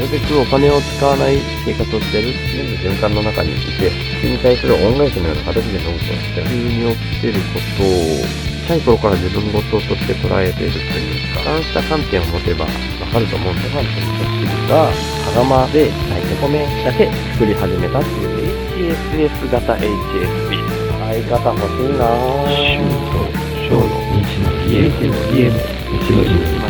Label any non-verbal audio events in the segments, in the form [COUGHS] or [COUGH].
るべくお金を使わない生活をしてる、全部循環の中にいて、それに対する恩返しのような形で飲むと、普通に起きてることを、小さい頃から自分事として捉えているというか、そうした観点を持てばわかると思うんで、ファンという人が、羽釜で炊いて米だけ作り始めたっていう HSS 型 HSP。相方欲しいなぁ。と小の日の家の家の日の家。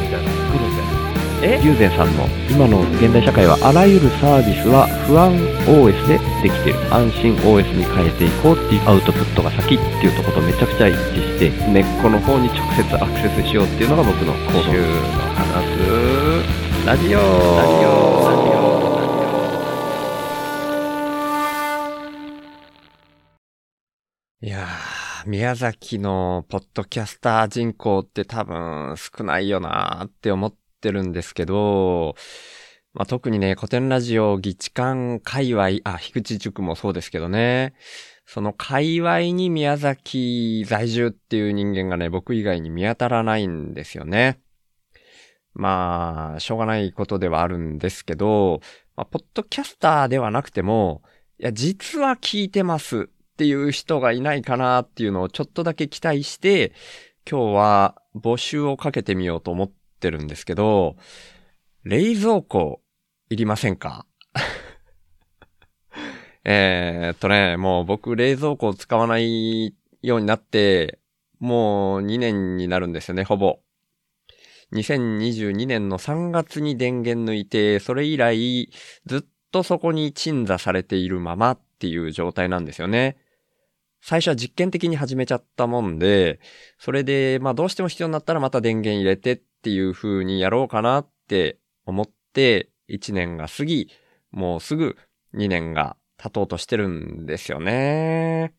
友禅さんの今の現代社会はあらゆるサービスは不安 OS でできてる。安心 OS に変えていこうっていうアウトプットが先っていうとことめちゃくちゃ一致して根っこの方に直接アクセスしようっていうのが僕の行動。週の話。すラジオラジオ。ラジオ。いやー、宮崎のポッドキャスター人口って多分少ないよなーって思ってるんですけど、まあ、特にね、古典ラジオ、議地館界隈、あ、樋口塾もそうですけどね、その界隈に宮崎在住っていう人間がね、僕以外に見当たらないんですよね。まあ、しょうがないことではあるんですけど、まあ、ポッドキャスターではなくても、いや、実は聞いてますっていう人がいないかなっていうのをちょっとだけ期待して、今日は募集をかけてみようと思ってるんですけど、冷蔵庫いりませんか？[LAUGHS] えっとね、もう僕冷蔵庫を使わないようになって、もう2年になるんですよね、ほぼ。2022年の3月に電源抜いて、それ以来ずっとそこに鎮座されているままっていう状態なんですよね。最初は実験的に始めちゃったもんで、それで、まあどうしても必要になったらまた電源入れてっっていう風にやろうかなって思って、1年が過ぎ、もうすぐ2年が経とうとしてるんですよね。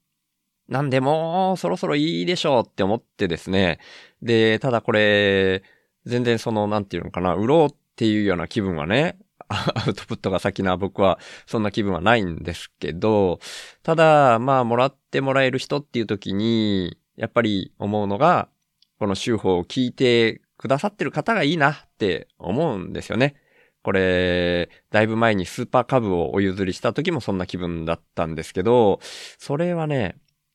なんでもそろそろいいでしょうって思ってですね。で、ただこれ、全然その、なんていうのかな、売ろうっていうような気分はね、[LAUGHS] アウトプットが先な僕はそんな気分はないんですけど、ただ、まあ、もらってもらえる人っていう時に、やっぱり思うのが、この手法を聞いてくださってる方がいいなって思うんですよね。これ、だいぶ前にスーパーカブをお譲りした時もそんな気分だったんですけど、それはね、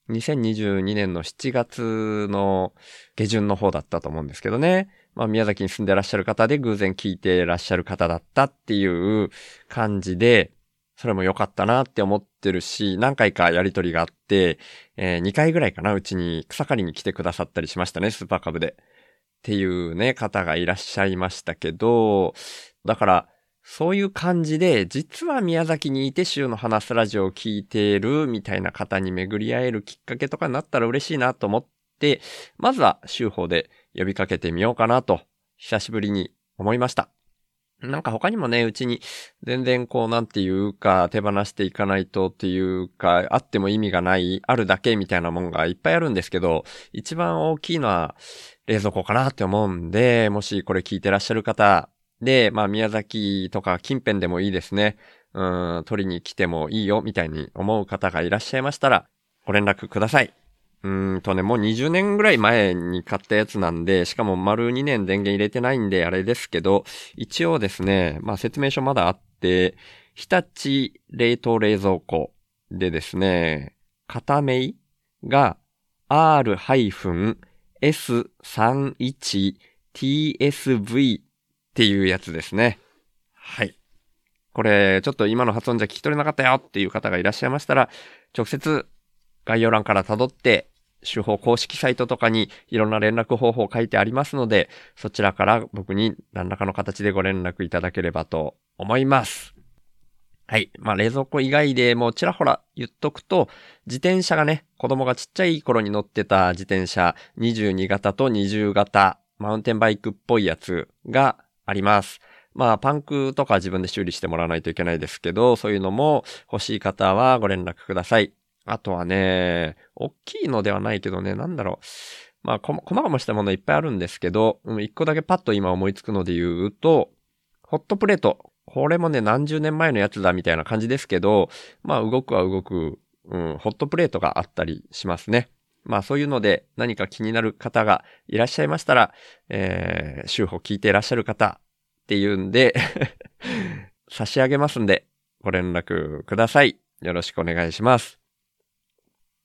2022年の7月の下旬の方だったと思うんですけどね。まあ、宮崎に住んでらっしゃる方で偶然聞いてらっしゃる方だったっていう感じで、それも良かったなって思ってるし、何回かやりとりがあって、えー2回ぐらいかな、うちに草刈りに来てくださったりしましたね、スーパーカブで。っていうね、方がいらっしゃいましたけど、だから、そういう感じで、実は宮崎にいて週の話すラジオを聞いているみたいな方に巡り会えるきっかけとかになったら嬉しいなと思って、まずは週報で呼びかけてみようかなと、久しぶりに思いました。なんか他にもね、うちに全然こうなんていうか手放していかないとっていうか、あっても意味がない、あるだけみたいなもんがいっぱいあるんですけど、一番大きいのは冷蔵庫かなって思うんで、もしこれ聞いてらっしゃる方で、まあ宮崎とか近辺でもいいですね。うん、取りに来てもいいよみたいに思う方がいらっしゃいましたら、ご連絡ください。うんとね、もう20年ぐらい前に買ったやつなんで、しかも丸2年電源入れてないんであれですけど、一応ですね、まあ説明書まだあって、日立冷凍冷蔵庫でですね、片目が R- R-S31TSV っていうやつですね。はい。これ、ちょっと今の発音じゃ聞き取れなかったよっていう方がいらっしゃいましたら、直接概要欄から辿って、手法公式サイトとかにいろんな連絡方法書いてありますので、そちらから僕に何らかの形でご連絡いただければと思います。はい。まあ、冷蔵庫以外でもちらほら言っとくと、自転車がね、子供がちっちゃい頃に乗ってた自転車、22型と20型、マウンテンバイクっぽいやつがあります。まあ、パンクとか自分で修理してもらわないといけないですけど、そういうのも欲しい方はご連絡ください。あとはね、大きいのではないけどね、なんだろう。まあ、こ、細々したものいっぱいあるんですけど、一個だけパッと今思いつくので言うと、ホットプレート。これもね、何十年前のやつだみたいな感じですけど、まあ、動くは動く、うん、ホットプレートがあったりしますね。まあ、そういうので何か気になる方がいらっしゃいましたら、えー、週報聞いていらっしゃる方っていうんで、[LAUGHS] 差し上げますんで、ご連絡ください。よろしくお願いします。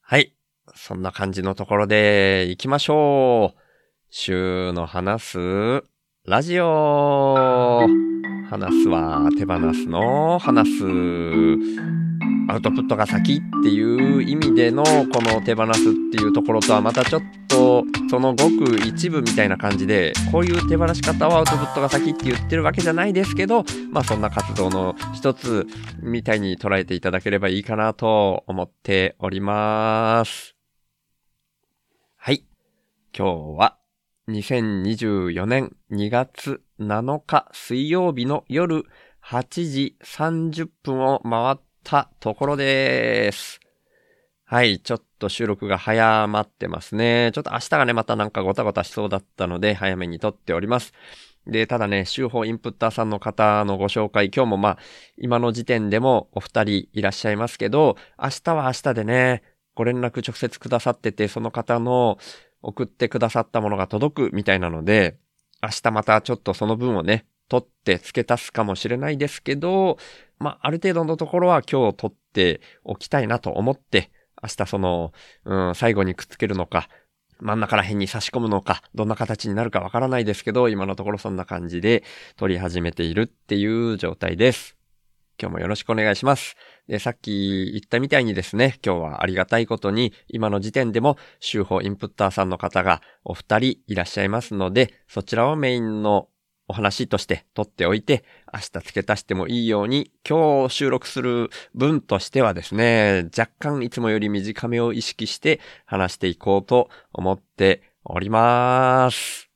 はい。そんな感じのところで行きましょう。週の話すラジオ話すは手放すの話すアウトプットが先っていう意味でのこの手放すっていうところとはまたちょっとそのごく一部みたいな感じでこういう手放し方をアウトプットが先って言ってるわけじゃないですけどまあそんな活動の一つみたいに捉えていただければいいかなと思っております。はい。今日は2024年2月7日水曜日の夜8時30分を回ったところです。はい、ちょっと収録が早まってますね。ちょっと明日がね、またなんかごたごたしそうだったので、早めに撮っております。で、ただね、週報インプッターさんの方のご紹介、今日もまあ、今の時点でもお二人いらっしゃいますけど、明日は明日でね、ご連絡直接くださってて、その方の送ってくださったものが届くみたいなので、明日またちょっとその分をね、取って付け足すかもしれないですけど、まあ、ある程度のところは今日取っておきたいなと思って、明日その、うん、最後にくっつけるのか、真ん中ら辺に差し込むのか、どんな形になるかわからないですけど、今のところそんな感じで取り始めているっていう状態です。今日もよろしくお願いします。で、さっき言ったみたいにですね、今日はありがたいことに、今の時点でも、週報インプッターさんの方がお二人いらっしゃいますので、そちらをメインのお話として取っておいて、明日付け足してもいいように、今日収録する分としてはですね、若干いつもより短めを意識して話していこうと思っております。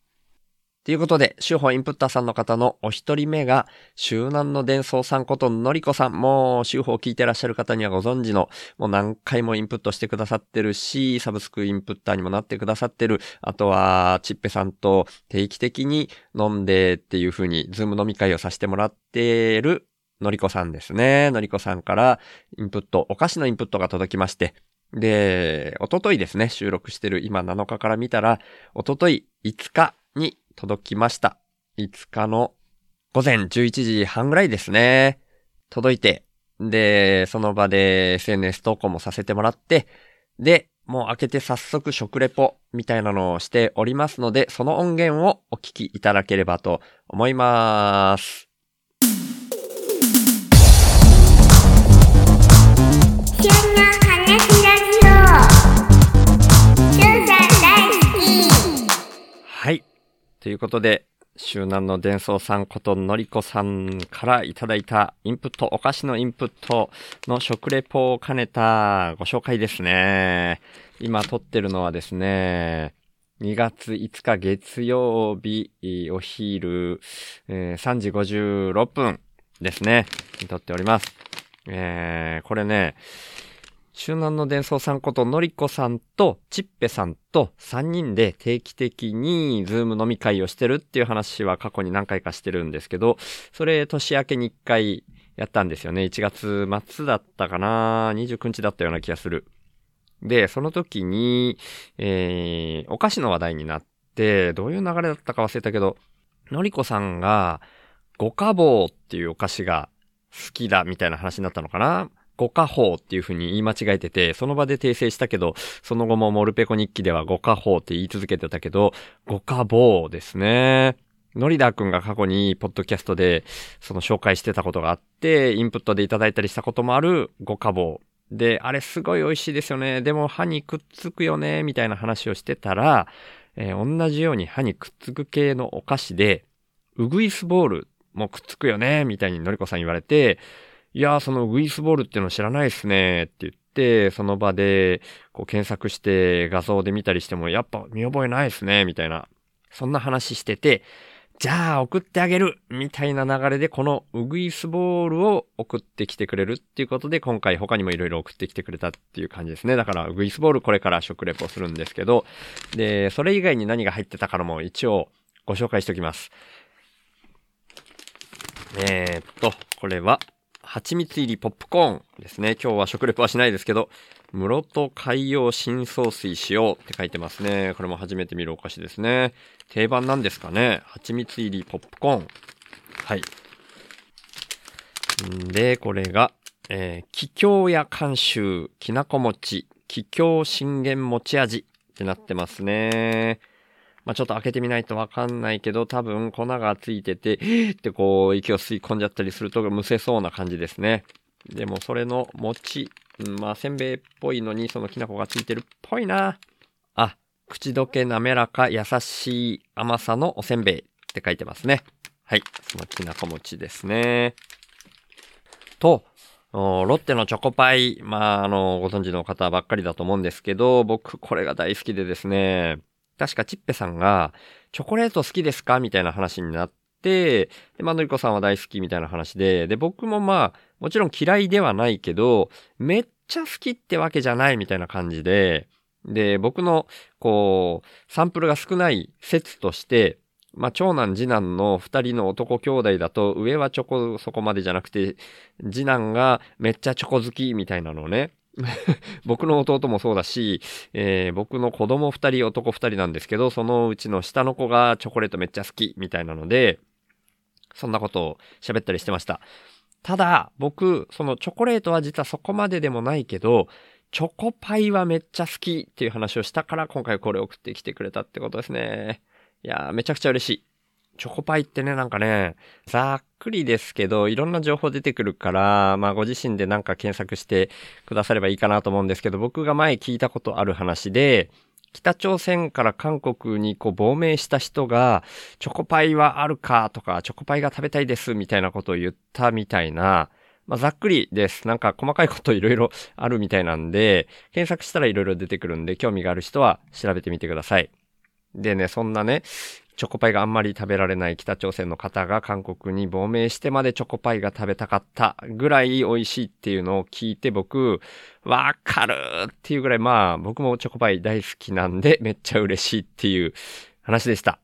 ということで、週報インプッターさんの方のお一人目が、周南の伝送さんことのりこさん。もう、週報聞いてらっしゃる方にはご存知の、もう何回もインプットしてくださってるし、サブスクインプッターにもなってくださってる。あとは、ちっぺさんと定期的に飲んでっていう風に、ズーム飲み会をさせてもらってる、のりこさんですね。のりこさんから、インプット、お菓子のインプットが届きまして、で、おとといですね、収録してる今7日から見たら、おととい5日届きました。5日の午前11時半ぐらいですね。届いて、で、その場で SNS 投稿もさせてもらって、で、もう開けて早速食レポみたいなのをしておりますので、その音源をお聞きいただければと思います。ということで、周南の伝送さんことのりこさんからいただいたインプット、お菓子のインプットの食レポを兼ねたご紹介ですね。今撮ってるのはですね、2月5日月曜日、お昼、え3時56分ですね。撮っております。えー、これね、周南の伝送さんことのりこさんとちっぺさんと3人で定期的にズーム飲み会をしてるっていう話は過去に何回かしてるんですけど、それ年明けに1回やったんですよね。1月末だったかな ?29 日だったような気がする。で、その時に、えー、お菓子の話題になって、どういう流れだったか忘れたけど、のりこさんが、五花棒っていうお菓子が好きだみたいな話になったのかな五花宝っていう風に言い間違えてて、その場で訂正したけど、その後もモルペコ日記では五花宝って言い続けてたけど、五花棒ですね。ノリダーくんが過去にポッドキャストでその紹介してたことがあって、インプットでいただいたりしたこともある五花棒。で、あれすごい美味しいですよね。でも歯にくっつくよね、みたいな話をしてたら、えー同じように歯にくっつく系のお菓子で、ウグイスボールもくっつくよね、みたいにのりこさん言われて、いやー、そのウグイスボールっていうの知らないっすね、って言って、その場でこう検索して画像で見たりしても、やっぱ見覚えないっすね、みたいな。そんな話してて、じゃあ送ってあげるみたいな流れでこのウグイスボールを送ってきてくれるっていうことで今回他にもいろいろ送ってきてくれたっていう感じですね。だからウグイスボールこれから食レポするんですけど、で、それ以外に何が入ってたからも一応ご紹介しておきます。えー、っと、これは蜂蜜入りポップコーンですね。今日は食レポはしないですけど、室戸海洋深層水使用って書いてますね。これも初めて見るお菓子ですね。定番なんですかね。蜂蜜入りポップコーン。はい。んで、これが、えー、気境や監修、きなこ餅、気境信玄餅味ってなってますね。まあ、ちょっと開けてみないとわかんないけど、多分粉がついてて、えーってこう、息を吸い込んじゃったりするとむせそうな感じですね。でもそれの餅、うんまあ、せんべいっぽいのにそのきな粉がついてるっぽいな。あ、口どけ滑らか優しい甘さのおせんべいって書いてますね。はい。そのきなこ餅ですね。と、ロッテのチョコパイ。まあ、あの、ご存知の方ばっかりだと思うんですけど、僕これが大好きでですね。確かチッペさんが、チョコレート好きですか？みたいな話になって、で、ま、のりこさんは大好きみたいな話で、で、僕もまあ、もちろん嫌いではないけど、めっちゃ好きってわけじゃないみたいな感じで、で、僕の、こう、サンプルが少ない説として、まあ、長男、次男の二人の男兄弟だと、上はチョコそこまでじゃなくて、次男がめっちゃチョコ好きみたいなのをね、[LAUGHS] 僕の弟もそうだし、えー僕の子供二人、男二人なんですけど、そのうちの下の子がチョコレートめっちゃ好きみたいなので、そんなことを喋ったりしてました。ただ、僕、そのチョコレートは実はそこまででもないけど、チョコパイはめっちゃ好きっていう話をしたから今回これ送ってきてくれたってことですね。いやー、めちゃくちゃ嬉しい。チョコパイってね、なんかね、ざっくりですけど、いろんな情報出てくるから、まあご自身でなんか検索してくださればいいかなと思うんですけど、僕が前聞いたことある話で、北朝鮮から韓国にこう亡命した人が、チョコパイはあるかとか、チョコパイが食べたいですみたいなことを言ったみたいな、まあざっくりです。なんか細かいこといろいろあるみたいなんで、検索したらいろいろ出てくるんで、興味がある人は調べてみてください。でね、そんなね、チョコパイがあんまり食べられない北朝鮮の方が韓国に亡命してまでチョコパイが食べたかったぐらい美味しいっていうのを聞いて僕、わかるっていうぐらいまあ僕もチョコパイ大好きなんでめっちゃ嬉しいっていう話でした。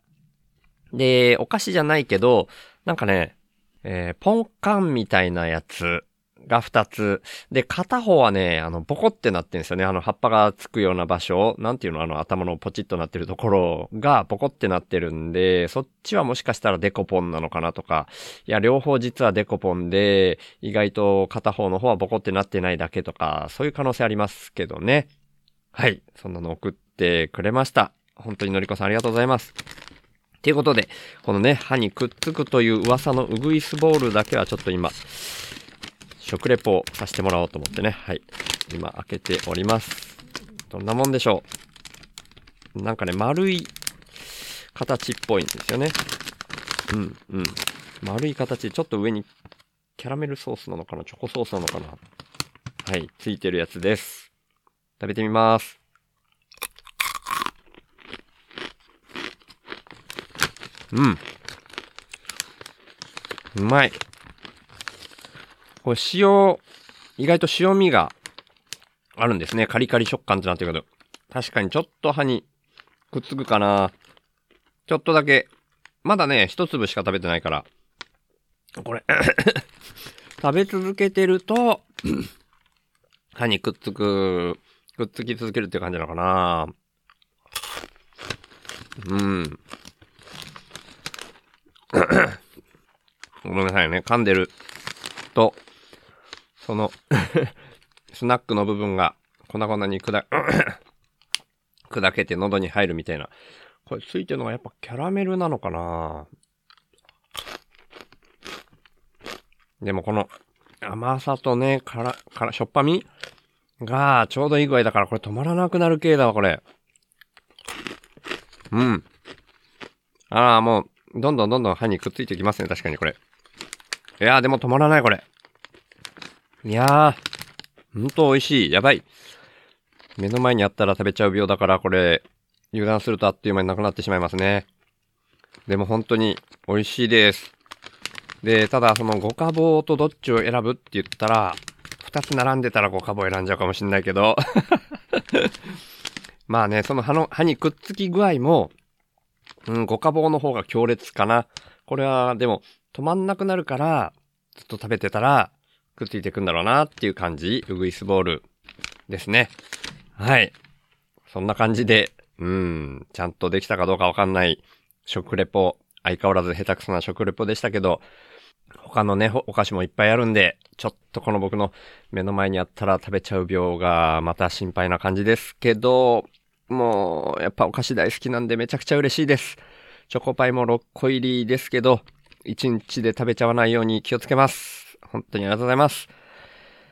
で、お菓子じゃないけど、なんかね、えーポンカンみたいなやつが2つ。で、片方はね、あの、ボコってなってるんですよね。あの、葉っぱがつくような場所。なんていうの？あの、頭のポチッとなってるところがボコってなってるんで、そっちはもしかしたらデコポンなのかなとか、いや、両方実はデコポンで、意外と片方の方はボコってなってないだけとか、そういう可能性ありますけどね。はい。そんなの送ってくれました。本当にのりこさんありがとうございます。ということで、このね、歯にくっつくという噂のウグイスボールだけはちょっと今、食レポをさせてもらおうと思ってね。はい。今開けております。どんなもんでしょう？なんかね、丸い形っぽいんですよね。うん、うん。丸い形、ちょっと上にキャラメルソースなのかな？チョコソースなのかな？はい、ついてるやつです。食べてみます。うん。うまい。これ塩、意外と塩味があるんですね。カリカリ食感ってなってるけど。確かにちょっと歯にくっつくかな。ちょっとだけ。まだね、一粒しか食べてないから。これ、[LAUGHS] 食べ続けてると、[CLEARS THROAT] 歯にくっつく、くっつき続けるって感じなのかな。うん。[CLEARS THROAT] ごめんなさいね。噛んでると、その [LAUGHS] スナックの部分が粉々に砕 [COUGHS] 砕けて喉に入るみたいな。これついてるのがやっぱキャラメルなのかな？でもこの甘さとね、から、から、しょっぱみがちょうどいい具合だからこれ止まらなくなる系だわ、これ。うん。ああ、もう、どんどんどんどん歯にくっついてきますね、確かにこれ。いやーでも止まらない、これ。いやー、ほんと美味しい。やばい。目の前にあったら食べちゃう病だから、これ、油断するとあっという間になくなってしまいますね。でも本当に美味しいです。で、ただその五花棒とどっちを選ぶって言ったら、二つ並んでたら五花棒選んじゃうかもしんないけど。[LAUGHS] まあね、その歯の、歯にくっつき具合も、うん、五花棒の方が強烈かな。これは、でも、止まんなくなるから、ずっと食べてたら、くっついていくんだろうなっていう感じ、ウグイスボールですね。はい。そんな感じで、うん、ちゃんとできたかどうかわかんない食レポ、相変わらず下手くそな食レポでしたけど、他のね、お菓子もいっぱいあるんで、ちょっとこの僕の目の前にあったら食べちゃう病がまた心配な感じですけど、もう、やっぱお菓子大好きなんでめちゃくちゃ嬉しいです。チョコパイも6個入りですけど、1日で食べちゃわないように気をつけます。本当にありがとうございます。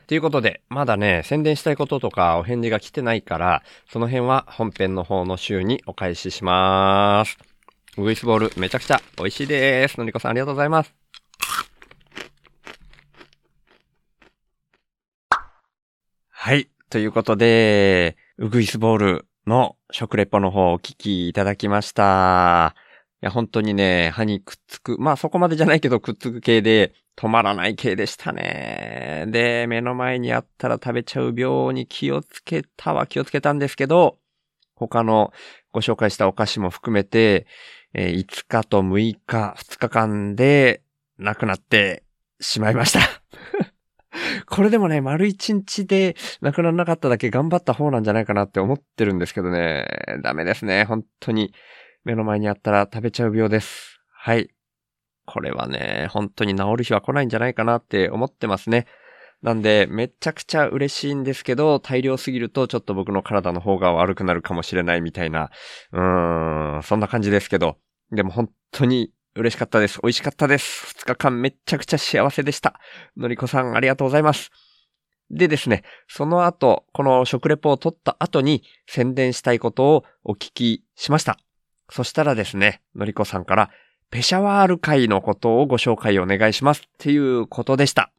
ということで、まだね、宣伝したいこととかお返事が来てないから、その辺は本編の方の週にお返しします。ウグイスボールめちゃくちゃ美味しいです。のりこさんありがとうございます。はい。ということで、ウグイスボールの食レポの方お聞きいただきました。いや、本当にね、歯にくっつく。まあそこまでじゃないけどくっつく系で止まらない系でしたね。で、目の前にあったら食べちゃう病に気をつけたは気をつけたんですけど、他のご紹介したお菓子も含めて、えー5日と6日、2日間で亡くなってしまいました。[LAUGHS] これでもね、丸1日で亡くならなかっただけ頑張った方なんじゃないかなって思ってるんですけどね。ダメですね。本当に目の前にあったら食べちゃう病です。はい。これはね、本当に治る日は来ないんじゃないかなって思ってますね。なんで、めちゃくちゃ嬉しいんですけど、大量すぎるとちょっと僕の体の方が悪くなるかもしれないみたいな、うーん、そんな感じですけど、でも本当に嬉しかったです。美味しかったです。2日間めちゃくちゃ幸せでした。のりこさんありがとうございます。でですね、その後、この食レポを取った後に宣伝したいことをお聞きしました。そしたらですね、のりこさんから、ペシャワール会のことをご紹介お願いしますっていうことでした。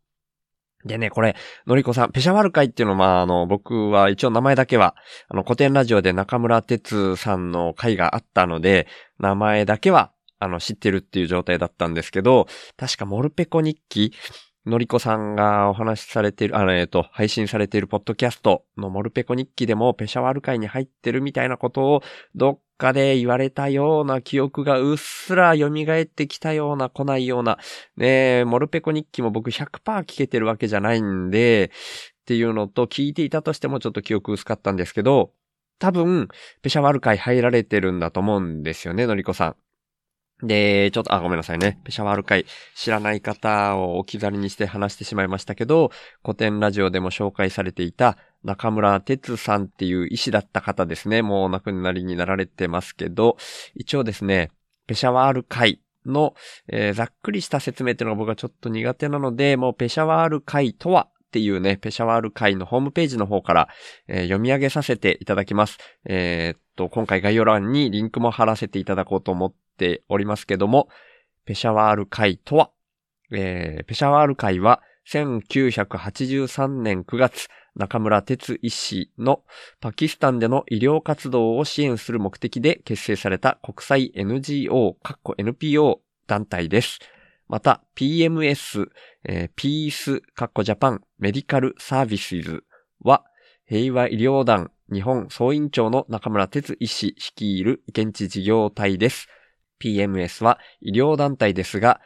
でね、これ、のりこさん、ペシャワール会っていうのは、まあ、あの、僕は一応名前だけは、あの、古典ラジオで中村哲さんの会があったので、名前だけは、あの、知ってるっていう状態だったんですけど、確かモルペコ日記、のりこさんがお話しされている、あの、えっと、配信されているポッドキャストのモルペコ日記でもペシャワール会に入ってるみたいなことをどっかで言われたような記憶がうっすら蘇ってきたような来ないような、ねえ、モルペコ日記も僕100%聞けてるわけじゃないんで、っていうのと聞いていたとしてもちょっと記憶薄かったんですけど、多分、ペシャワール会入られてるんだと思うんですよね、のりこさん。で、ちょっと、あ、ごめんなさいね。ペシャワール会知らない方を置き去りにして話してしまいましたけど、古典ラジオでも紹介されていた中村哲さんっていう医師だった方ですね。もうお亡くなりになられてますけど、一応ですね、ペシャワール会の、えーざっくりした説明っていうのが僕はちょっと苦手なので、もうペシャワール会とはっていうね、ペシャワール会のホームページの方から、えー読み上げさせていただきます。えーっと、今回概要欄にリンクも貼らせていただこうと思っておりますけども、ペシャワール会とは、えーペシャワール会は1983年9月、中村哲医師のパキスタンでの医療活動を支援する目的で結成された国際 NGO、かっこ NPO 団体です。また、PMS、えー、ピース、かっこジャパン、メディカルサービスズは、平和医療団日本総員長の中村哲医師率いる現地事業体です。PMS は医療団体ですが、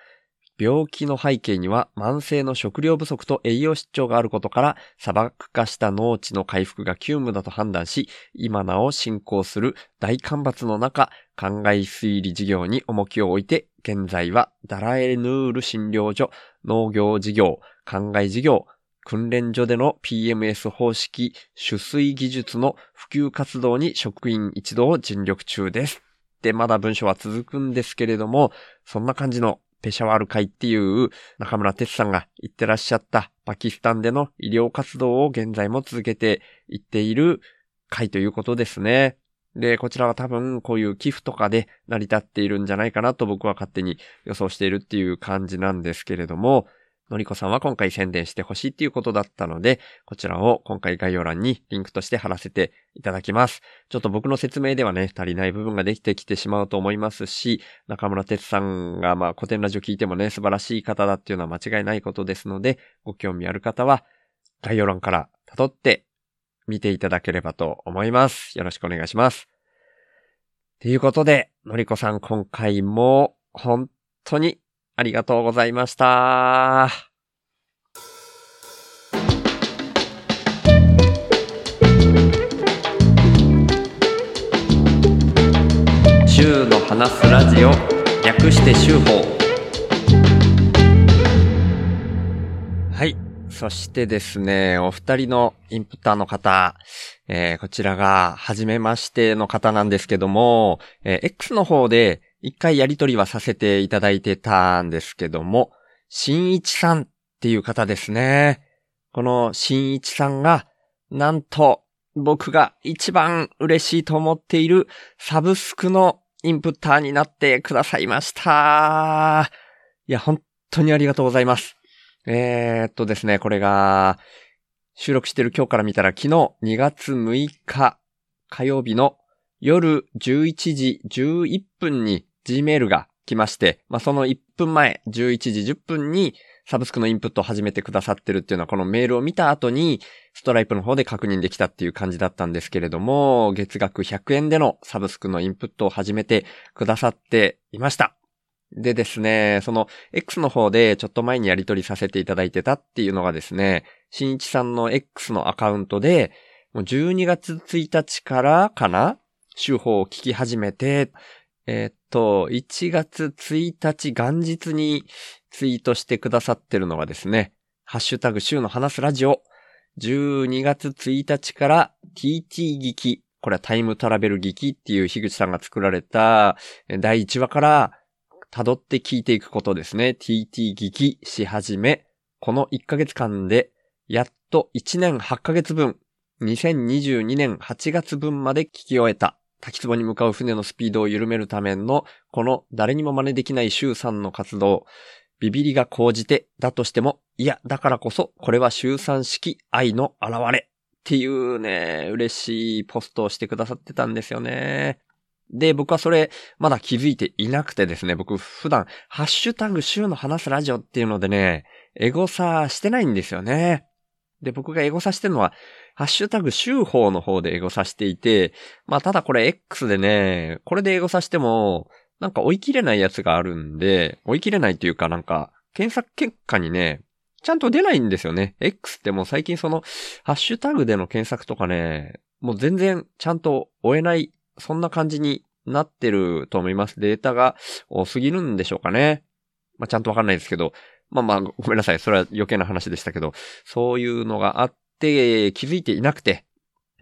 病気の背景には慢性の食料不足と栄養失調があることから砂漠化した農地の回復が急務だと判断し、今なお進行する大干ばつの中、灌漑推理事業に重きを置いて、現在はダラエヌール診療所、農業事業、灌漑事業、訓練所での PMS 方式、取水技術の普及活動に職員一同尽力中です。で、まだ文章は続くんですけれども、そんな感じのペシャワール会っていう中村哲さんが言ってらっしゃったパキスタンでの医療活動を現在も続けていっている会ということですね。で、こちらは多分こういう寄付とかで成り立っているんじゃないかなと僕は勝手に予想しているっていう感じなんですけれども、のりこさんは今回宣伝してほしいっていうことだったので、こちらを今回概要欄にリンクとして貼らせていただきます。ちょっと僕の説明ではね、足りない部分ができてきてしまうと思いますし、中村哲さんがまあ古典ラジオ聞いてもね、素晴らしい方だっていうのは間違いないことですので、ご興味ある方は概要欄から辿って見ていただければと思います。よろしくお願いします。ということで、のりこさん今回も本当にありがとうございました。週の話すラジオ略して週報はい。そしてですね、お二人のインプッターの方、えーこちらが、初めましての方なんですけども、えー X の方で、一回やりとりはさせていただいてたんですけども、新一さんっていう方ですね。この新一さんが、なんと、僕が一番嬉しいと思っているサブスクのインプッターになってくださいました。いや、本当にありがとうございます。えー、っとですね、これが、収録してる今日から見たら昨日2月6日火曜日の夜11時11分に Gmail が来まして、まあ、その1分前、11時10分にサブスクのインプットを始めてくださってるっていうのはこのメールを見た後にストライプの方で確認できたっていう感じだったんですけれども、月額100円でのサブスクのインプットを始めてくださっていました。でですね、その X の方でちょっと前にやり取りさせていただいてたっていうのがですね、新一さんの X のアカウントで、もう12月1日からかな手法を聞き始めて、えーっと、1月1日元日にツイートしてくださってるのがですね、ハッシュタグ週の話すラジオ、12月1日から TT 劇、これはタイムトラベル劇っていう樋口さんが作られた第1話から辿って聞いていくことですね。TT 劇し始め、この1ヶ月間で、やっと1年8ヶ月分、2022年8月分まで聞き終えた。滝壺に向かう船のスピードを緩めるための、この誰にも真似できない週3の活動、ビビりが高じて、だとしても、いや、だからこそ、これは週3式愛の現れ。っていうね、嬉しいポストをしてくださってたんですよね。で、僕はそれ、まだ気づいていなくてですね、僕普段、ハッシュタグ週の話すラジオっていうのでね、エゴサしてないんですよね。で、僕がエゴサしてるのは、ハッシュタグ週報の方でエゴサしていて、まあただこれ X でね、これでエゴサしても、なんか追い切れないやつがあるんで、追い切れないというかなんか、検索結果にね、ちゃんと出ないんですよね。X ってもう最近その、ハッシュタグでの検索とかね、もう全然ちゃんと追えない、そんな感じになってると思います。データが多すぎるんでしょうかね。まあちゃんとわかんないですけど、まあまあごめんなさい。それは余計な話でしたけど、そういうのがあってって気づいていなくて。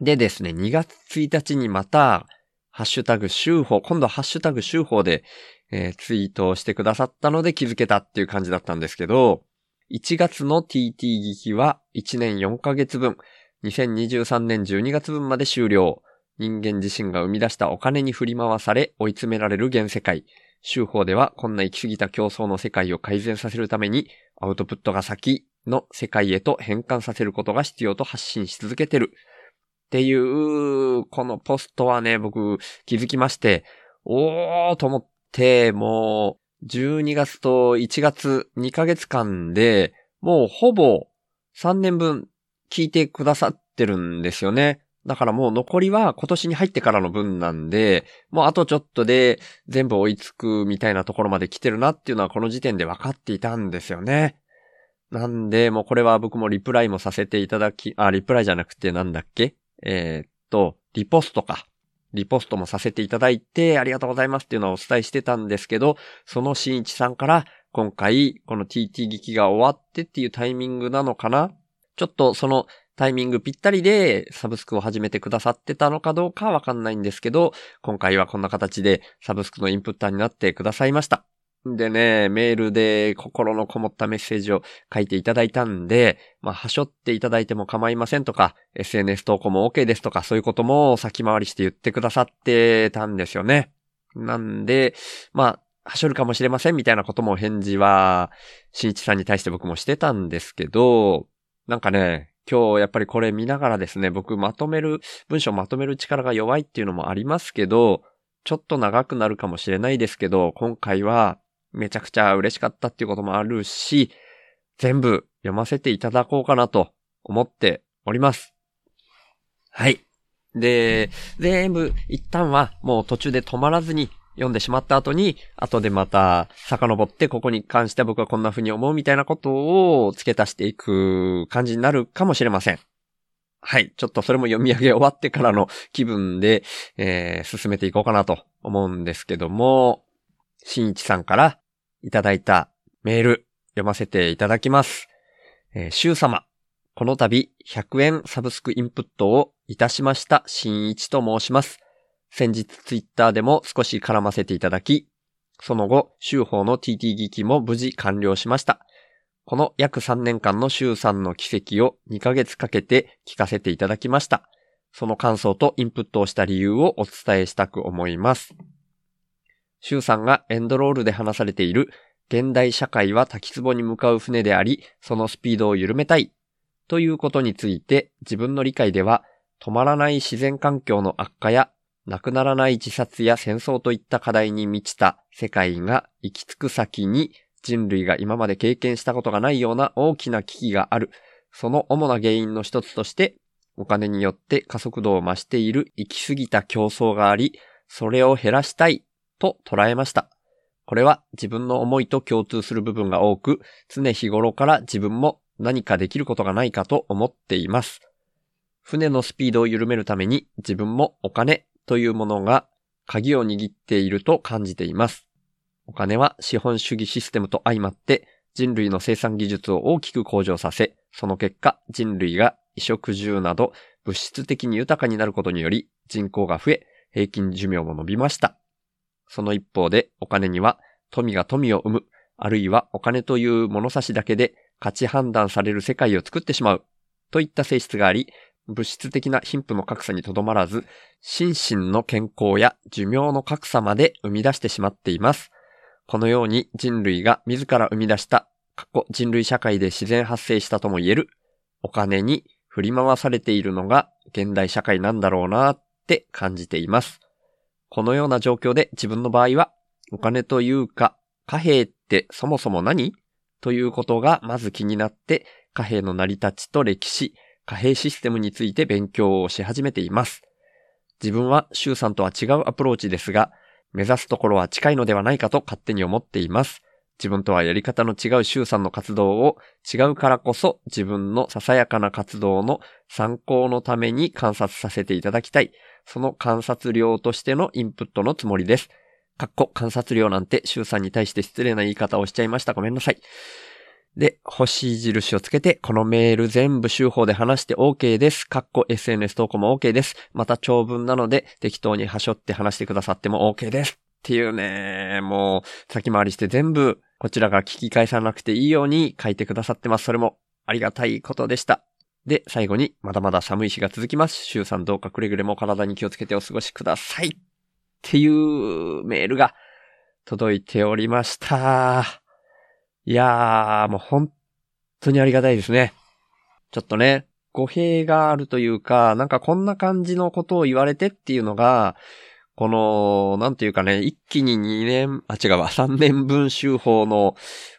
でですね、2月1日にまた、ハッシュタグ週報、今度はハッシュタグ週報で、えーツイートをしてくださったので気づけたっていう感じだったんですけど、1月の TT 劇は1年4ヶ月分、2023年12月分まで終了。人間自身が生み出したお金に振り回され追い詰められる現世界。週報ではこんな行き過ぎた競争の世界を改善させるためにアウトプットが先の世界へと変換させることが必要と発信し続けてる。っていう、このポストはね、僕気づきまして、おーと思って、もう12月と1月2ヶ月間でもうほぼ3年分聞いてくださってるんですよね。だからもう残りは今年に入ってからの分なんで、もうあとちょっとで全部追いつくみたいなところまで来てるなっていうのはこの時点で分かっていたんですよね。なんで、もうこれは僕もリプライもさせていただき、あ、リプライじゃなくてなんだっけ？えーっと、リポストか。リポストもさせていただいて、ありがとうございますっていうのはお伝えしてたんですけど、その新一さんから、今回、この TT 劇が終わってっていうタイミングなのかな？ちょっとそのタイミングぴったりでサブスクを始めてくださってたのかどうかわかんないんですけど、今回はこんな形でサブスクのインプッターになってくださいました。でね、メールで心のこもったメッセージを書いていただいたんで、まあ、はしょっていただいても構いませんとか、SNS 投稿も OK ですとか、そういうことも先回りして言ってくださってたんですよね。なんで、まあ、はしょるかもしれませんみたいなことも返事は、しんいちさんに対して僕もしてたんですけど、なんかね、今日やっぱりこれ見ながらですね、僕まとめる、文章まとめる力が弱いっていうのもありますけど、ちょっと長くなるかもしれないですけど、今回はめちゃくちゃ嬉しかったっていうこともあるし、全部読ませていただこうかなと思っております。はい。で、全部一旦はもう途中で止まらずに読んでしまった後に、後でまた遡ってここに関して僕はこんな風に思うみたいなことを付け足していく感じになるかもしれません。はい。ちょっとそれも読み上げ終わってからの気分で、えー、進めていこうかなと思うんですけども、新一さんからいただいたメール読ませていただきます。えー、シュウ様。この度100円サブスクインプットをいたしました新一と申します。先日ツイッターでも少し絡ませていただき、その後、週報の TT 劇も無事完了しました。この約3年間の週3の奇跡を2ヶ月かけて聞かせていただきました。その感想とインプットをした理由をお伝えしたく思います。周さんがエンドロールで話されている現代社会は滝壺に向かう船であり、そのスピードを緩めたいということについて自分の理解では止まらない自然環境の悪化やなくならない自殺や戦争といった課題に満ちた世界が行き着く先に人類が今まで経験したことがないような大きな危機がある。その主な原因の一つとして、お金によって加速度を増している行き過ぎた競争があり、それを減らしたいと捉えました。これは自分の思いと共通する部分が多く、常日頃から自分も何かできることがないかと思っています。船のスピードを緩めるために自分もお金というものが鍵を握っていると感じています。お金は資本主義システムと相まって人類の生産技術を大きく向上させ、その結果人類が衣食住など物質的に豊かになることにより人口が増え、平均寿命も伸びました。その一方でお金には富が富を生む、あるいはお金という物差しだけで価値判断される世界を作ってしまうといった性質があり、物質的な貧富の格差にとどまらず、心身の健康や寿命の格差まで生み出してしまっています。このように人類が自ら生み出した過去人類社会で自然発生したとも言えるお金に振り回されているのが現代社会なんだろうなって感じています。このような状況で自分の場合はお金というか貨幣ってそもそも何ということがまず気になって貨幣の成り立ちと歴史、貨幣システムについて勉強をし始めています。自分は周さんとは違うアプローチですが、目指すところは近いのではないかと勝手に思っています。自分とはやり方の違う周さんの活動を違うからこそ自分のささやかな活動の参考のために観察させていただきたい。その観察量としてのインプットのつもりです。かっこ観察量なんて周さんに対して失礼な言い方をしちゃいました。ごめんなさい。で、星印をつけて、このメール全部週報で話して OK です。かっこ SNS 投稿も OK です。また長文なので、適当に端折って話してくださっても OK です。っていうね、もう、先回りして全部、こちらが聞き返さなくていいように書いてくださってます。それもありがたいことでした。で、最後に、まだまだ寒い日が続きます。週さんどうかくれぐれも体に気をつけてお過ごしください。っていうメールが届いておりました。いやー、もう本当にありがたいですね。ちょっとね、語弊があるというか、なんかこんな感じのことを言われてっていうのが、この、なんていうかね、一気に2年、あ、違うわ、3年分週報の、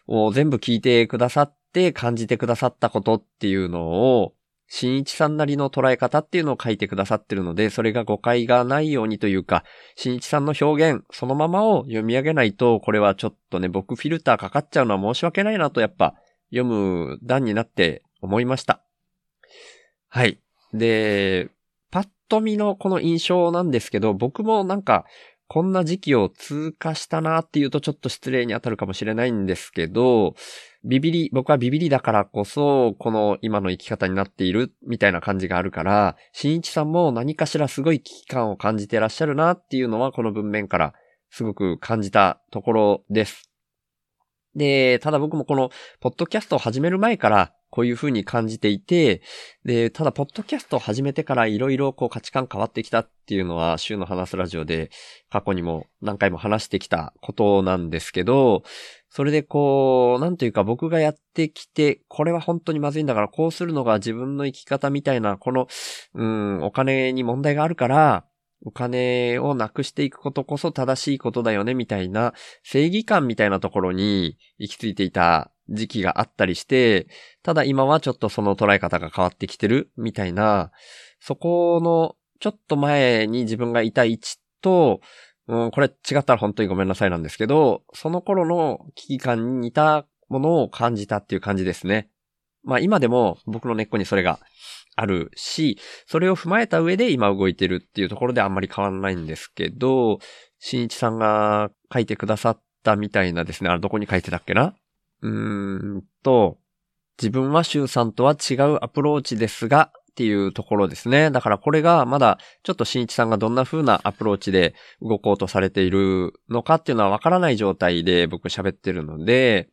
を全部聞いてくださって感じてくださったことっていうのを、新一さんなりの捉え方っていうのを書いてくださってるので、それが誤解がないようにというか、新一さんの表現、そのままを読み上げないと、これはちょっとね、僕フィルターかかっちゃうのは申し訳ないなと、やっぱ、読む段になって思いました。はい。で、と見のこの印象なんですけど、僕もなんか、こんな時期を通過したなっていうとちょっと失礼に当たるかもしれないんですけど、ビビリ、僕はビビリだからこそ、この今の生き方になっているみたいな感じがあるから、新一さんも何かしらすごい危機感を感じてらっしゃるなっていうのはこの文面からすごく感じたところです。で、ただ僕もこの、ポッドキャストを始める前から、こういう風に感じていて、で、ただ、ポッドキャストを始めてからいろいろこう価値観変わってきたっていうのは、週の話すラジオで過去にも何回も話してきたことなんですけど、それでこう、なんというか僕がやってきて、これは本当にまずいんだから、こうするのが自分の生き方みたいな、この、うん、お金に問題があるから、お金をなくしていくことこそ正しいことだよね、みたいな正義感みたいなところに行き着いていた時期があったりして、ただ今はちょっとその捉え方が変わってきてるみたいな、そこのちょっと前に自分がいた位置と、うん、これ違ったら本当にごめんなさいなんですけど、その頃の危機感に似たものを感じたっていう感じですね。まあ今でも僕の根っこにそれがあるし、それを踏まえた上で今動いてるっていうところであんまり変わらないんですけど、新一さんが書いてくださったみたいなですね、あれどこに書いてたっけな？うーんと、自分は周さんとは違うアプローチですが、っていうところですね。だからこれがまだちょっと新一さんがどんな風なアプローチで動こうとされているのかっていうのはわからない状態で僕喋ってるので、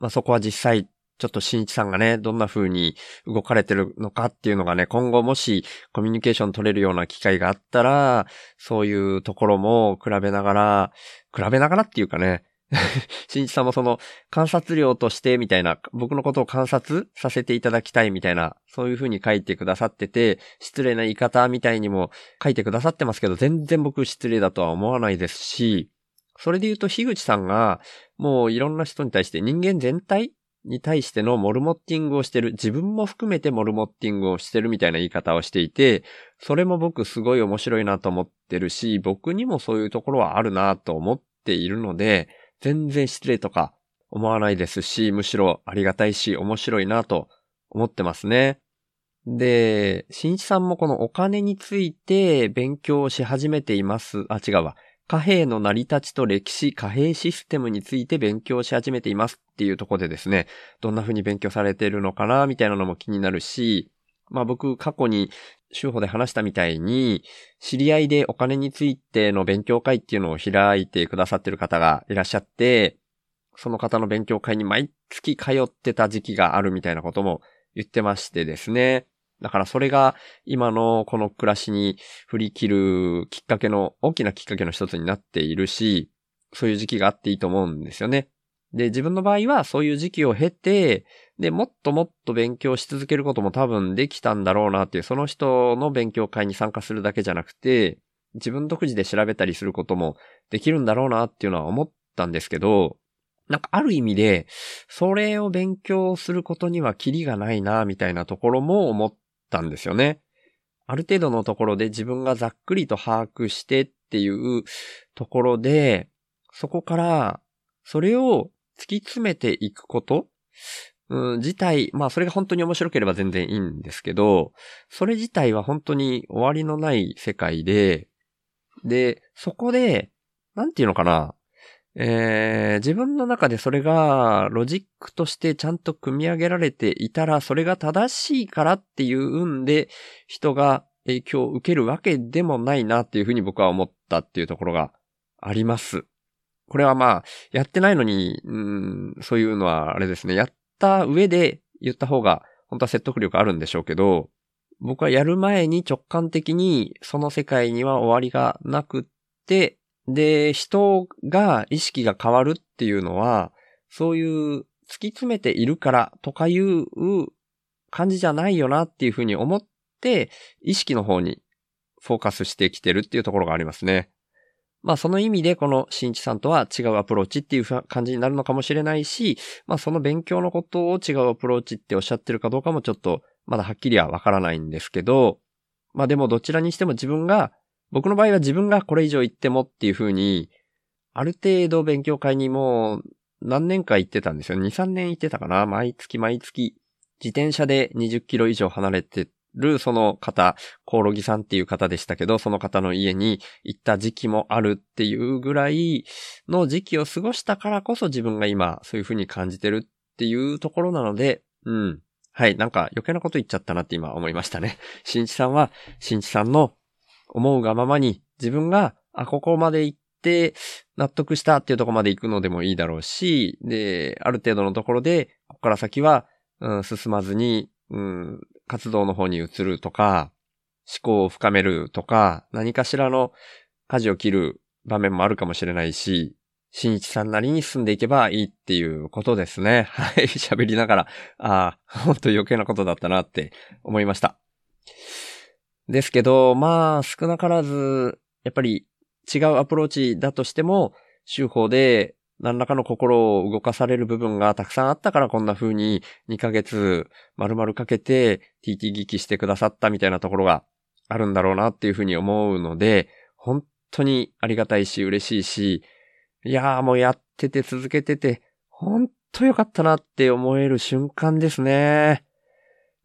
まあそこは実際ちょっと新一さんがね、どんな風に動かれてるのかっていうのがね、今後もしコミュニケーション取れるような機会があったら、そういうところも比べながら、比べながらっていうかね、[LAUGHS] 新一さんもその観察料としてみたいな、僕のことを観察させていただきたいみたいな、そういう風に書いてくださってて、失礼な言い方みたいにも書いてくださってますけど、全然僕失礼だとは思わないですし、それで言うと樋口さんが、もういろんな人に対して人間全体に対してのモルモッティングをしてる、自分も含めてモルモッティングをしてるみたいな言い方をしていて、それも僕すごい面白いなと思ってるし、僕にもそういうところはあるなと思っているので、全然失礼とか思わないですし、むしろありがたいし面白いなと思ってますね。で、新一さんもこのお金について勉強し始めています。あ、違うわ。貨幣の成り立ちと歴史、貨幣システムについて勉強し始めていますっていうとこでですね、どんな風に勉強されているのかな、みたいなのも気になるし、まあ僕過去に週報で話したみたいに、知り合いでお金についての勉強会っていうのを開いてくださってる方がいらっしゃって、その方の勉強会に毎月通ってた時期があるみたいなことも言ってましてですね。だからそれが今のこの暮らしに振り切るきっかけの、大きなきっかけの一つになっているし、そういう時期があっていいと思うんですよね。で、自分の場合はそういう時期を経て、で、もっともっと勉強し続けることも多分できたんだろうなっていう、その人の勉強会に参加するだけじゃなくて、自分独自で調べたりすることもできるんだろうなっていうのは思ったんですけど、なんかある意味で、それを勉強することにはキリがないな、みたいなところも思ったんですよね。ある程度のところで自分がざっくりと把握してっていうところで、そこから、それを突き詰めていくこと、うん、自体、まあそれが本当に面白ければ全然いいんですけど、それ自体は本当に終わりのない世界で、で、そこで、なんていうのかな、えー、自分の中でそれがロジックとしてちゃんと組み上げられていたら、それが正しいからっていうんで、人が影響を受けるわけでもないなっていうふうに僕は思ったっていうところがあります。これはまあ、やってないのに、うん、そういうのはあれですね。やった上で言った方が、本当は説得力あるんでしょうけど、僕はやる前に直感的にその世界には終わりがなくって、で、人が意識が変わるっていうのは、そういう突き詰めているからとかいう感じじゃないよなっていうふうに思って、意識の方にフォーカスしてきてるっていうところがありますね。まあその意味でこの新一さんとは違うアプローチっていう感じになるのかもしれないし、まあその勉強のことを違うアプローチっておっしゃってるかどうかもちょっとまだはっきりはわからないんですけど、まあでもどちらにしても自分が、僕の場合は自分がこれ以上言ってもっていうふうに、ある程度勉強会にもう何年か行ってたんですよ。2、3年行ってたかな毎月毎月。自転車で20キロ以上離れてるその方、コオロギさんっていう方でしたけど、その方の家に行った時期もあるっていうぐらいの時期を過ごしたからこそ自分が今そういう風に感じてるっていうところなので、うん。はい、なんか余計なこと言っちゃったなって今思いましたね。新一さんは、新一さんの思うがままに自分が、あ、ここまで行って納得したっていうところまで行くのでもいいだろうし、で、ある程度のところで、ここから先は、うん、進まずに、うん、活動の方に移るとか、思考を深めるとか、何かしらの舵を切る場面もあるかもしれないし、新一さんなりに進んでいけばいいっていうことですね。[LAUGHS] はい、喋りながら、ああ、本当余計なことだったなって思いました。ですけど、まあ、少なからず、やっぱり違うアプローチだとしても、手法で何らかの心を動かされる部分がたくさんあったからこんな風に2ヶ月丸々かけて TT 聞きしてくださったみたいなところがあるんだろうなっていう風に思うので、本当にありがたいし嬉しいし、いやーもうやってて続けてて、本当良かったなって思える瞬間ですね。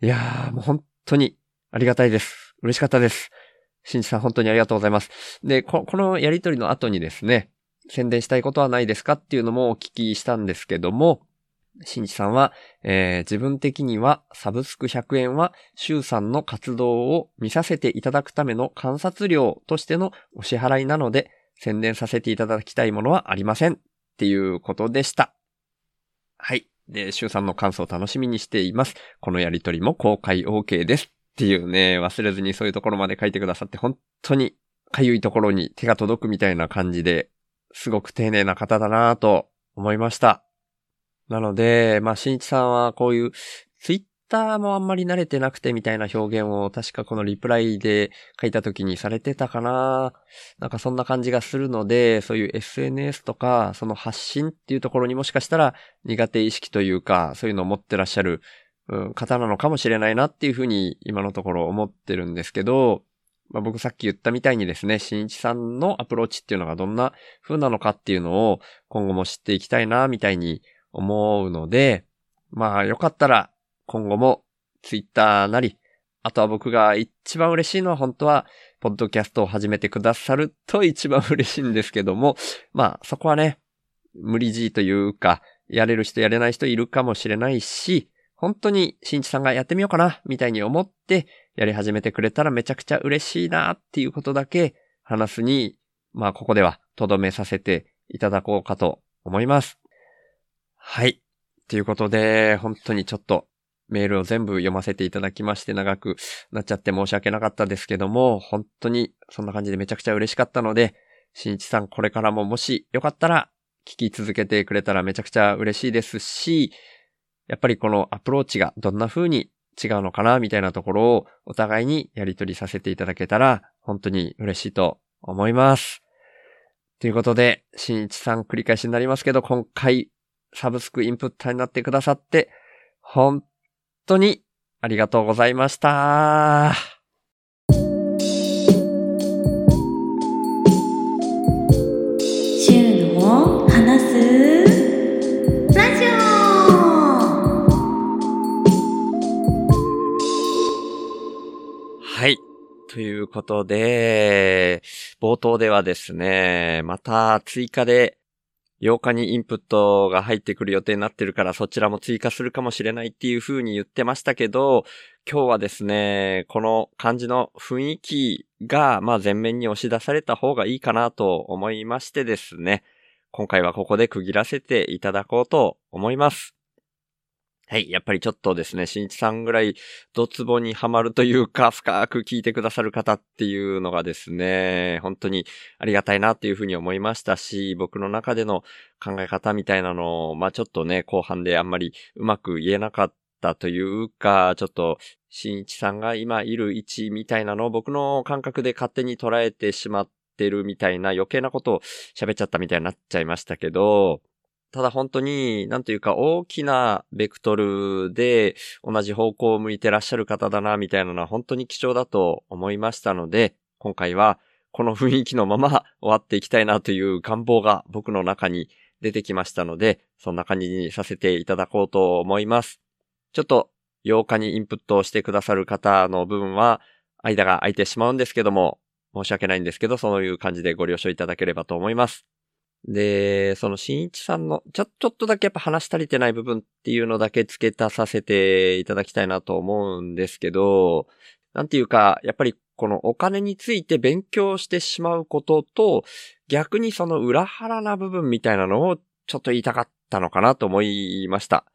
いやーもう本当にありがたいです。嬉しかったです。新地さん本当にありがとうございます。で、ここのやりとりの後にですね、宣伝したいことはないですかっていうのもお聞きしたんですけども、新地さんは、えー自分的にはサブスク100円は、周さんの活動を見させていただくための観察料としてのお支払いなので、宣伝させていただきたいものはありませんっていうことでした。はい。で、周さんの感想を楽しみにしています。このやりとりも公開 OK ですっていうね、忘れずにそういうところまで書いてくださって、本当にかゆいところに手が届くみたいな感じで、すごく丁寧な方だなぁと思いました。なので、まあ、新一さんはこういうツイッターもあんまり慣れてなくてみたいな表現を確かこのリプライで書いた時にされてたかななんかそんな感じがするので、そういう SNS とか、その発信っていうところにもしかしたら苦手意識というか、そういうのを持ってらっしゃる、うん、方なのかもしれないなっていうふうに今のところ思ってるんですけど、まあ、僕さっき言ったみたいにですね、新一さんのアプローチっていうのがどんな風なのかっていうのを今後も知っていきたいな、みたいに思うので、まあよかったら今後もツイッターなり、あとは僕が一番嬉しいのは本当は、ポッドキャストを始めてくださると一番嬉しいんですけども、[LAUGHS] まあそこはね、無理強いというか、やれる人やれない人いるかもしれないし、本当に新一さんがやってみようかな、みたいに思ってやり始めてくれたらめちゃくちゃ嬉しいなっていうことだけ話すに、まあここではとどめさせていただこうかと思います。はい。ということで、本当にちょっとメールを全部読ませていただきまして長くなっちゃって申し訳なかったですけども、本当にそんな感じでめちゃくちゃ嬉しかったので、新一さんこれからももしよかったら聞き続けてくれたらめちゃくちゃ嬉しいですし、やっぱりこのアプローチがどんな風に違うのかなみたいなところをお互いにやり取りさせていただけたら本当に嬉しいと思います。ということで、新一さん繰り返しになりますけど、今回サブスクインプッターになってくださって、本当にありがとうございました。ということで、冒頭ではですね、また追加で8日にインプットが入ってくる予定になってるからそちらも追加するかもしれないっていう風に言ってましたけど、今日はですね、この感じの雰囲気が、まあ前面に押し出された方がいいかなと思いましてですね、今回はここで区切らせていただこうと思います。はい。やっぱりちょっとですね、新一さんぐらいドツボにはまるというか、深く聞いてくださる方っていうのがですね、本当にありがたいなっていうふうに思いましたし、僕の中での考え方みたいなのを、まあちょっとね、後半であんまりうまく言えなかったというか、ちょっと、新一さんが今いる位置みたいなのを僕の感覚で勝手に捉えてしまってるみたいな余計なことを喋っちゃったみたいになっちゃいましたけど、ただ本当に、なんというか大きなベクトルで同じ方向を向いてらっしゃる方だな、みたいなのは本当に貴重だと思いましたので、今回はこの雰囲気のまま終わっていきたいなという願望が僕の中に出てきましたので、そんな感じにさせていただこうと思います。ちょっと8日にインプットをしてくださる方の部分は間が空いてしまうんですけども、申し訳ないんですけど、そういう感じでご了承いただければと思います。で、その新一さんの、ちょ、ちょっとだけやっぱ話足りてない部分っていうのだけ付け足させていただきたいなと思うんですけど、なんていうか、やっぱりこのお金について勉強してしまうことと、逆にその裏腹な部分みたいなのをちょっと言いたかったのかなと思いました。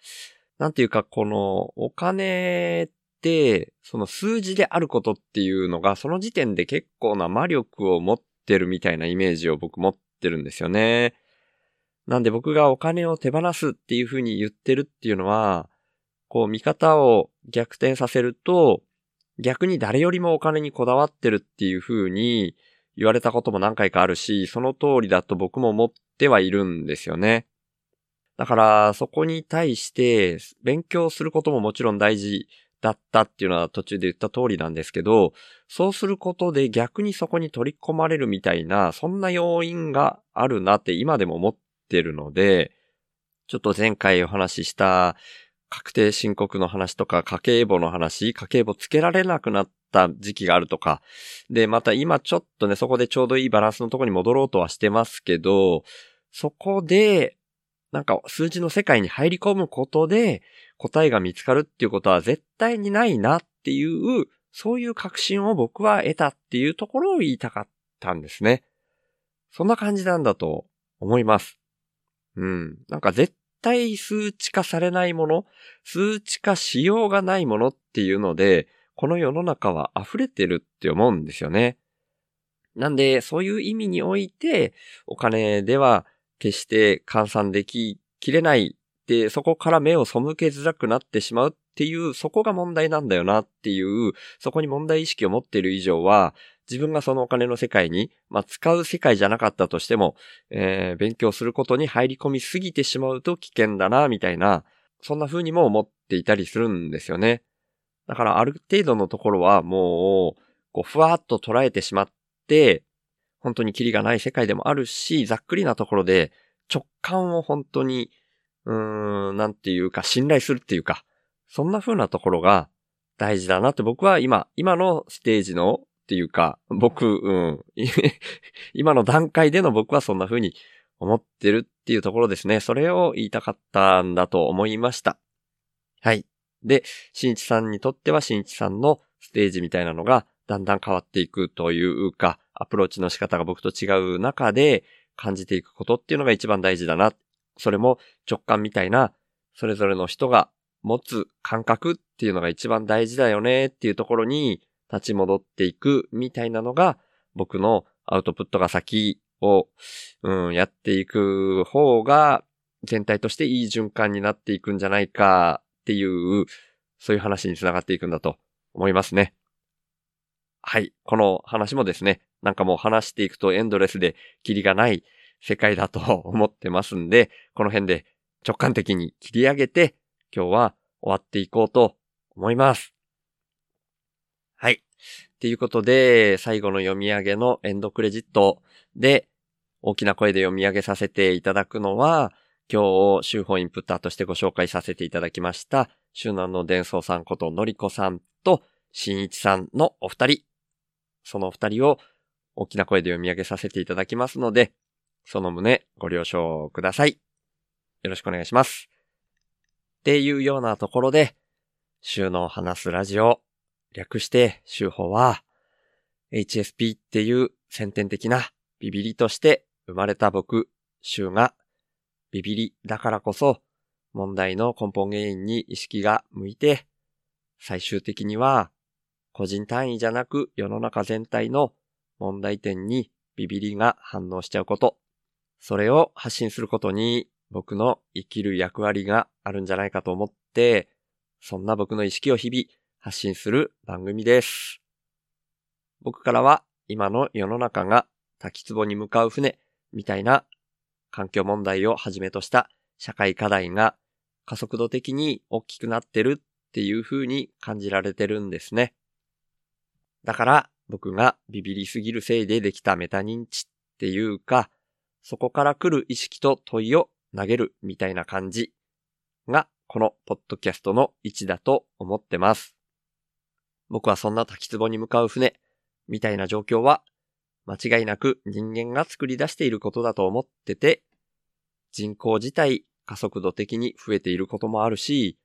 なんていうか、このお金って、その数字であることっていうのが、その時点で結構な魔力を持ってるみたいなイメージを僕持ってるんですよね。なんで僕がお金を手放すっていう風に言ってるっていうのは、こう見方を逆転させると、逆に誰よりもお金にこだわってるっていう風に言われたことも何回かあるし、その通りだと僕も思ってはいるんですよね。だから、そこに対して、勉強することももちろん大事だったっていうのは途中で言った通りなんですけど、そうすることで逆にそこに取り込まれるみたいな、そんな要因があるなって今でも思ってるので、ちょっと前回お話しした確定申告の話とか家計簿の話、家計簿つけられなくなった時期があるとか、で、また今ちょっとね、そこでちょうどいいバランスのとこに戻ろうとはしてますけど、そこで、なんか数字の世界に入り込むことで答えが見つかるっていうことは絶対にないなっていう、そういう確信を僕は得たっていうところを言いたかったんですね。そんな感じなんだと思います。うん。なんか絶対数値化されないもの、数値化しようがないものっていうので、この世の中は溢れてるって思うんですよね。なんで、そういう意味において、お金では決して換算でききれないで、そこから目を背けづらくなってしまうっていう、そこが問題なんだよなっていう、そこに問題意識を持っている以上は、自分がそのお金の世界に、まあ、使う世界じゃなかったとしても、えー勉強することに入り込みすぎてしまうと危険だな、みたいな、そんな風にも思っていたりするんですよね。だからある程度のところはもう、こう、ふわっと捉えてしまって、本当にキリがない世界でもあるし、ざっくりなところで直感を本当に、うーん、なんていうか、信頼するっていうか、そんな風なところが大事だなって僕は今、今のステージのっていうか、僕、うん、[LAUGHS] 今の段階での僕はそんな風に思ってるっていうところですね。それを言いたかったんだと思いました。はい。で、新一さんにとっては新一さんのステージみたいなのがだんだん変わっていくというか、アプローチの仕方が僕と違う中で感じていくことっていうのが一番大事だな。それも直感みたいな、それぞれの人が持つ感覚っていうのが一番大事だよねっていうところに立ち戻っていくみたいなのが僕のアウトプットが先を、うん、やっていく方が全体としていい循環になっていくんじゃないかっていう、そういう話につながっていくんだと思いますね。はい。この話もですね、なんかもう話していくとエンドレスでキリがない世界だと [LAUGHS] 思ってますんで、この辺で直感的に切り上げて、今日は終わっていこうと思います。はい。っていうことで、最後の読み上げのエンドクレジットで、大きな声で読み上げさせていただくのは、今日、週報インプッターとしてご紹介させていただきました、周南の伝送さんことのりこさんと、新一さんのお二人。その二人を大きな声で読み上げさせていただきますので、その旨ご了承ください。よろしくお願いします。っていうようなところで、週の話すラジオ、略して週報は、HSP っていう先天的なビビリとして生まれた僕、週が、ビビリだからこそ、問題の根本原因に意識が向いて、最終的には、個人単位じゃなく世の中全体の問題点にビビリが反応しちゃうこと。それを発信することに僕の生きる役割があるんじゃないかと思って、そんな僕の意識を日々発信する番組です。僕からは今の世の中が滝壺に向かう船みたいな環境問題をはじめとした社会課題が加速度的に大きくなってるっていう風に感じられてるんですね。だから僕がビビりすぎるせいでできたメタ認知っていうか、そこから来る意識と問いを投げるみたいな感じがこのポッドキャストの位置だと思ってます。僕はそんな滝壺に向かう船みたいな状況は間違いなく人間が作り出していることだと思ってて、人口自体加速度的に増えていることもあるし、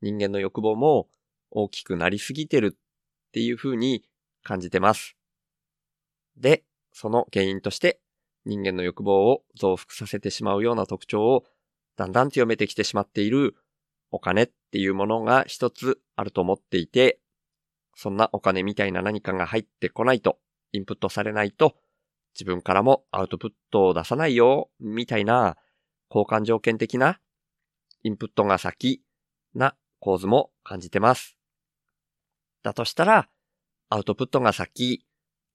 人間の欲望も大きくなりすぎてるっていう風に感じてます。で、その原因として人間の欲望を増幅させてしまうような特徴をだんだん強めてきてしまっているお金っていうものが一つあると思っていて、そんなお金みたいな何かが入ってこないと、インプットされないと、自分からもアウトプットを出さないよ、みたいな交換条件的なインプットが先な構図も感じてます。だとしたら、アウトプットが先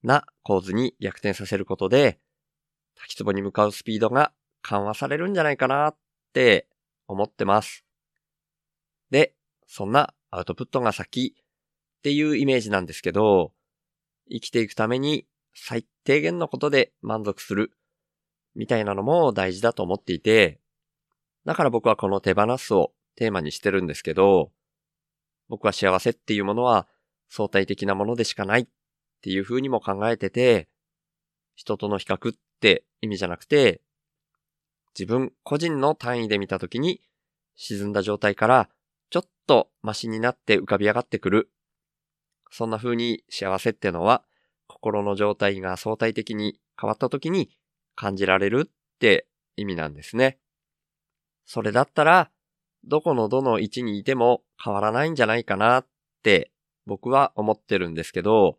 な構図に逆転させることで、滝壺に向かうスピードが緩和されるんじゃないかなって思ってます。で、そんなアウトプットが先っていうイメージなんですけど、生きていくために最低限のことで満足するみたいなのも大事だと思っていて、だから僕はこの手放すをテーマにしてるんですけど、僕は幸せっていうものは相対的なものでしかないっていう風にも考えてて、人との比較って意味じゃなくて、自分個人の単位で見たときに沈んだ状態からちょっとマシになって浮かび上がってくる。そんな風に幸せってのは心の状態が相対的に変わったときに感じられるって意味なんですね。それだったら、どこのどの位置にいても変わらないんじゃないかなって僕は思ってるんですけど、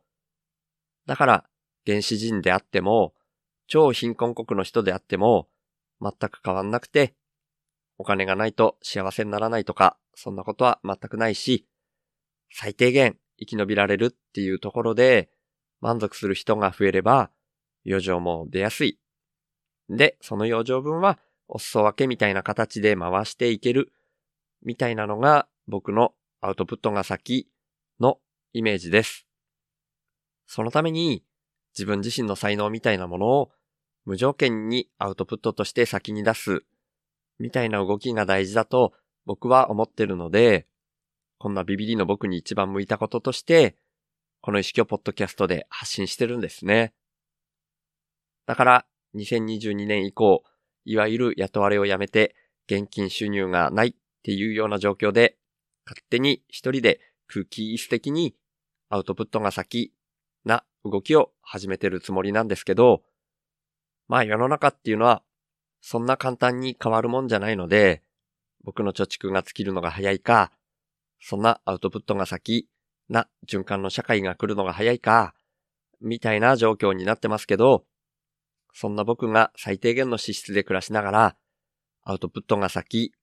だから原始人であっても、超貧困国の人であっても、全く変わんなくて、お金がないと幸せにならないとか、そんなことは全くないし、最低限生き延びられるっていうところで満足する人が増えれば、余剰も出やすい。で、その余剰分はお裾分けみたいな形で回していける、みたいなのが僕のアウトプットが先イメージです。そのために自分自身の才能みたいなものを無条件にアウトプットとして先に出す、みたいな動きが大事だと僕は思ってるので、こんなビビリの僕に一番向いたこととして、この意識をポッドキャストで発信してるんですね。だから、2022年以降、いわゆる雇われをやめて、現金収入がないっていうような状況で、勝手に一人で空気椅子的にアウトプットが先な動きを始めてるつもりなんですけど、まあ世の中っていうのは、そんな簡単に変わるもんじゃないので、僕の貯蓄が尽きるのが早いか、そんなアウトプットが先な循環の社会が来るのが早いか、みたいな状況になってますけど、そんな僕が最低限の資質で暮らしながら、アウトプットが先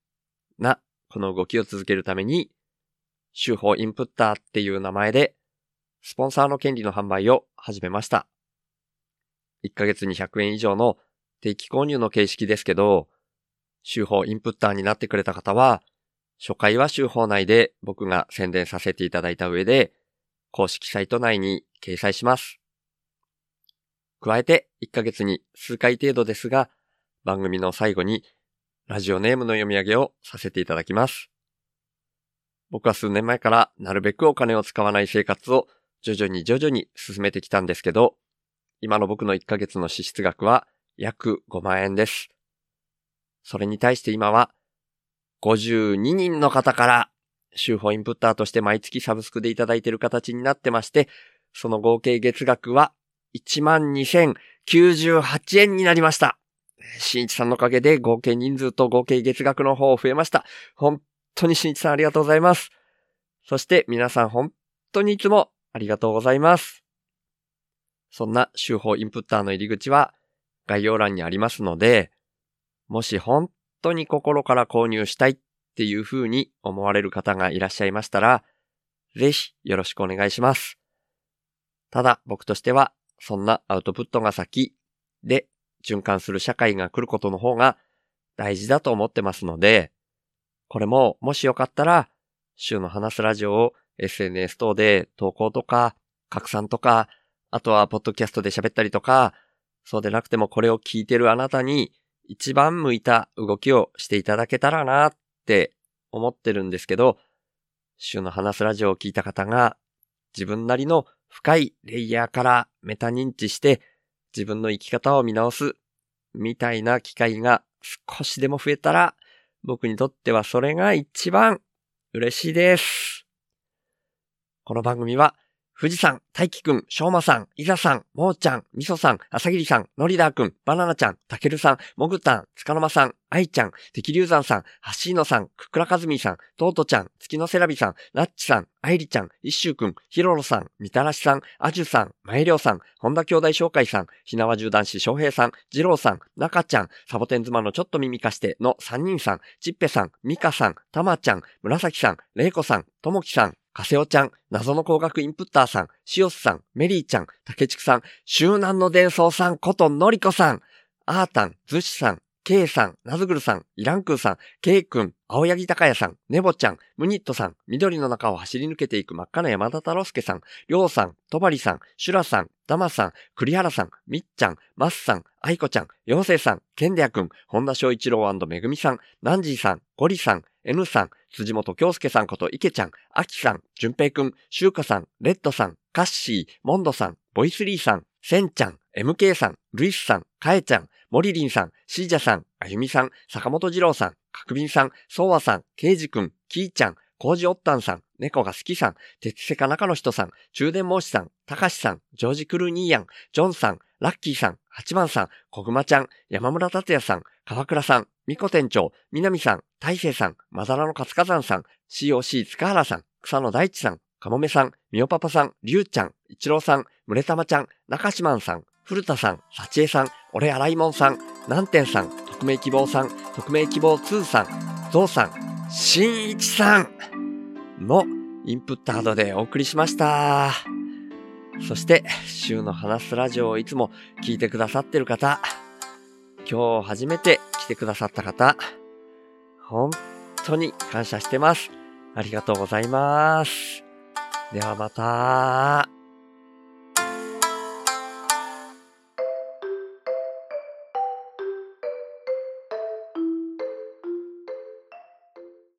なこの動きを続けるために、手法インプッターっていう名前で、スポンサーの権利の販売を始めました。1ヶ月に100円以上の定期購入の形式ですけど、手法インプッターになってくれた方は、初回は手法内で僕が宣伝させていただいた上で、公式サイト内に掲載します。加えて、1ヶ月に数回程度ですが、番組の最後に、ラジオネームの読み上げをさせていただきます。僕は数年前からなるべくお金を使わない生活を徐々に徐々に進めてきたんですけど、今の僕の1ヶ月の支出額は約5万円です。それに対して今は、52人の方から、週報インプッターとして毎月サブスクでいただいている形になってまして、その合計月額は12,098円になりました。新一さんのおかげで合計人数と合計月額の方増えました。本当に新一さんありがとうございます。そして皆さん本当にいつもありがとうございます。そんな週報インプッターの入り口は概要欄にありますので、もし本当に心から購入したいっていう風に思われる方がいらっしゃいましたら、ぜひよろしくお願いします。ただ僕としては、そんなアウトプットが先で循環する社会が来ることの方が大事だと思ってますので、これももしよかったら、週の話すラジオを SNS 等で投稿とか拡散とか、あとはポッドキャストで喋ったりとか、そうでなくてもこれを聞いてるあなたに一番向いた動きをしていただけたらなって思ってるんですけど、週の話すラジオを聞いた方が自分なりの深いレイヤーからメタ認知して自分の生き方を見直すみたいな機会が少しでも増えたら僕にとってはそれが一番嬉しいです。この番組は富士山、大輝くん、しょうまさん、いざさん、もーちゃん、みそさん、あさぎりさん、のりだーくん、バナナちゃん、たけるさん、もぐたん、つかのまさん、あいちゃん、てきりゅうざんさん、はっしーのさん、くくらかずみさん、とうとちゃん、月のせらびさん、なっちさん、あいりちゃん、いっしゅうくん、ひろろさん、みたらしさん、あじゅさん、まえりょうさん、本田兄弟紹介さん、ひなわじゅう男子翔平さん、じろうさん、なかちゃん、サボテン妻のちょっと耳かしての3人さん、ちっぺさん、みかさん、たまちゃん、むらさきさん、れいこさん、ともきさん、かせおちゃん、謎の工学インプッターさん、しおすさん、メリーちゃん、たけちくさん、周南の伝送さんことのりこさん、あーたん、ずしさん、けいさん、なずぐるさん、イランクーさん、けいくん、青柳高也さん、ねぼちゃん、ムニットさん、緑の中を走り抜けていく真っ赤な山田太郎介さん、りょうさん、とばりさん、シュラさん、ダマさん、栗原さん、みっちゃん、マッさん、あいこちゃん、ようせいさん、ケンデアくん、本田翔一郎めぐみさん、ナンジーさん、ゴリさん、N さん、辻本京介さんこと池ちゃん、あきさん、じゅんぺいくん、しゅうかさん、レッドさん、カッシー、モンドさん、ボイスリーさん、センちゃん、MK さん、ルイスさん、カエちゃん、モリリンさん、シージャさん、あゆみさん、坂本二郎さん、角瓶さん、ソウワさん、ケイジくん、キーちゃん、コージオッタンさん、猫が好きさん、鉄セカ中の人さん、中電申しさん、たかしさん、ジョージクルーニーヤン、ジョンさん、ラッキーさん、八番さん、小熊ちゃん、山村達也さん、川倉さん、みこ店長、南さん、大勢さん、まだらの勝火山さん、COC 塚原さん、草野大地さん、かもめさん、みおパパさん、りゅうちゃん、一郎さん、むれたまちゃん、中島んさん、古田さん、さちえさん、俺洗いもんさん、南天さん、匿名希望さん、匿名希望2さん、ゾウさん、しんいちさんのインプットハードでお送りしました。そして、週の話すラジオをいつも聞いてくださってる方、今日初めて来てくださった方、本当に感謝してます。ありがとうございます。ではまた。